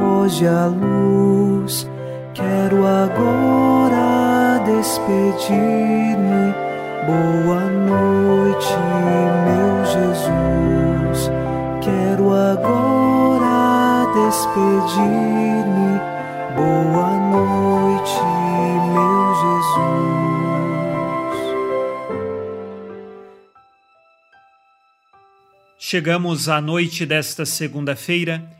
Foge a luz. Quero agora despedir-me. Boa noite, meu Jesus. Quero agora despedir-me. Boa noite, meu Jesus. Chegamos à noite desta segunda-feira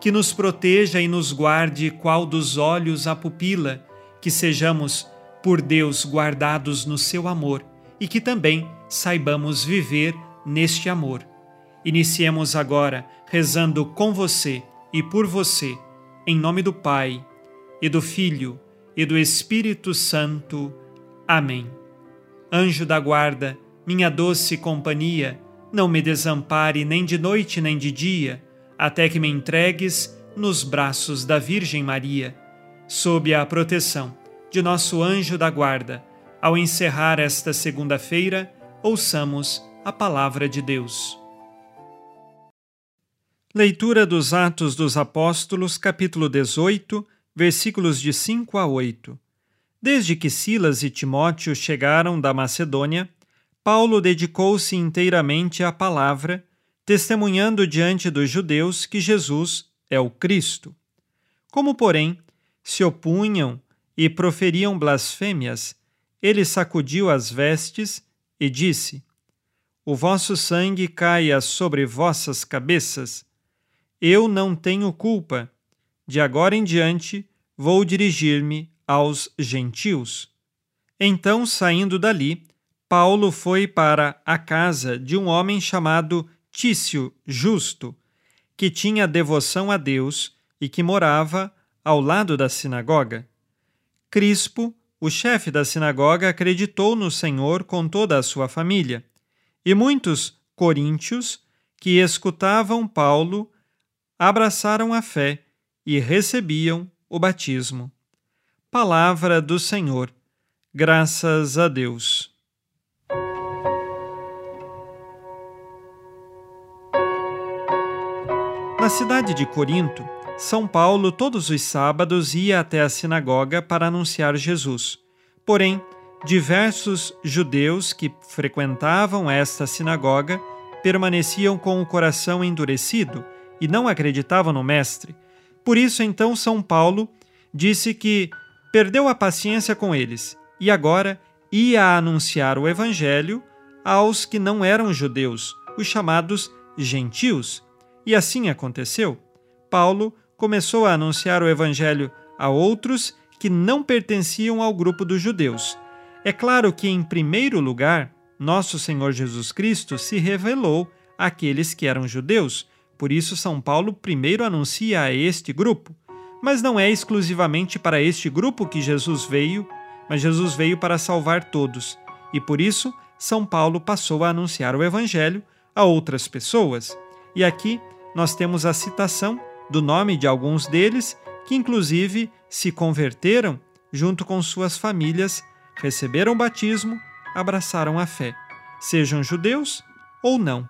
que nos proteja e nos guarde qual dos olhos a pupila, que sejamos, por Deus, guardados no seu amor e que também saibamos viver neste amor. Iniciemos agora rezando com você e por você, em nome do Pai, e do Filho, e do Espírito Santo. Amém. Anjo da guarda, minha doce companhia, não me desampare nem de noite nem de dia, até que me entregues nos braços da Virgem Maria. Sob a proteção de nosso anjo da guarda, ao encerrar esta segunda-feira, ouçamos a palavra de Deus. Leitura dos Atos dos Apóstolos, capítulo 18, versículos de 5 a 8. Desde que Silas e Timóteo chegaram da Macedônia, Paulo dedicou-se inteiramente à palavra, testemunhando diante dos judeus que Jesus é o Cristo. Como, porém, se opunham e proferiam blasfêmias, ele sacudiu as vestes e disse: O vosso sangue caia sobre vossas cabeças. Eu não tenho culpa. De agora em diante vou dirigir-me aos gentios. Então, saindo dali, Paulo foi para a casa de um homem chamado Tício Justo, que tinha devoção a Deus e que morava ao lado da sinagoga. Crispo o chefe da sinagoga acreditou no Senhor com toda a sua família, e muitos coríntios que escutavam Paulo abraçaram a fé e recebiam o batismo. Palavra do Senhor. Graças a Deus. Na cidade de Corinto, são Paulo, todos os sábados, ia até a sinagoga para anunciar Jesus. Porém, diversos judeus que frequentavam esta sinagoga permaneciam com o coração endurecido e não acreditavam no Mestre. Por isso, então, São Paulo disse que perdeu a paciência com eles e agora ia anunciar o Evangelho aos que não eram judeus, os chamados gentios. E assim aconteceu. Paulo começou a anunciar o Evangelho a outros que não pertenciam ao grupo dos judeus. É claro que, em primeiro lugar, nosso Senhor Jesus Cristo se revelou àqueles que eram judeus, por isso São Paulo primeiro anuncia a este grupo. Mas não é exclusivamente para este grupo que Jesus veio, mas Jesus veio para salvar todos, e por isso São Paulo passou a anunciar o Evangelho a outras pessoas. E aqui nós temos a citação do nome de alguns deles, que inclusive se converteram junto com suas famílias, receberam batismo, abraçaram a fé. Sejam judeus ou não,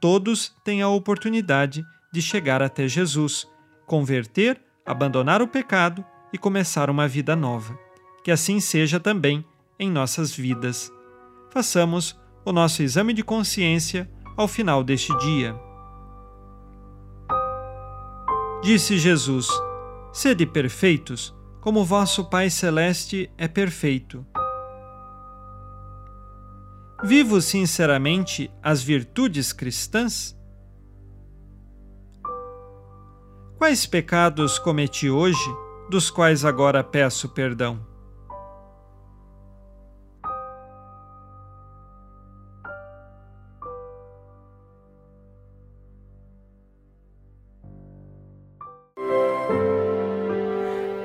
todos têm a oportunidade de chegar até Jesus, converter, abandonar o pecado e começar uma vida nova. Que assim seja também em nossas vidas. Façamos o nosso exame de consciência ao final deste dia. Disse Jesus: Sede perfeitos, como vosso Pai Celeste é perfeito. Vivo sinceramente as virtudes cristãs? Quais pecados cometi hoje, dos quais agora peço perdão?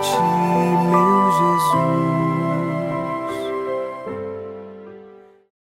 ti, meu Jesus.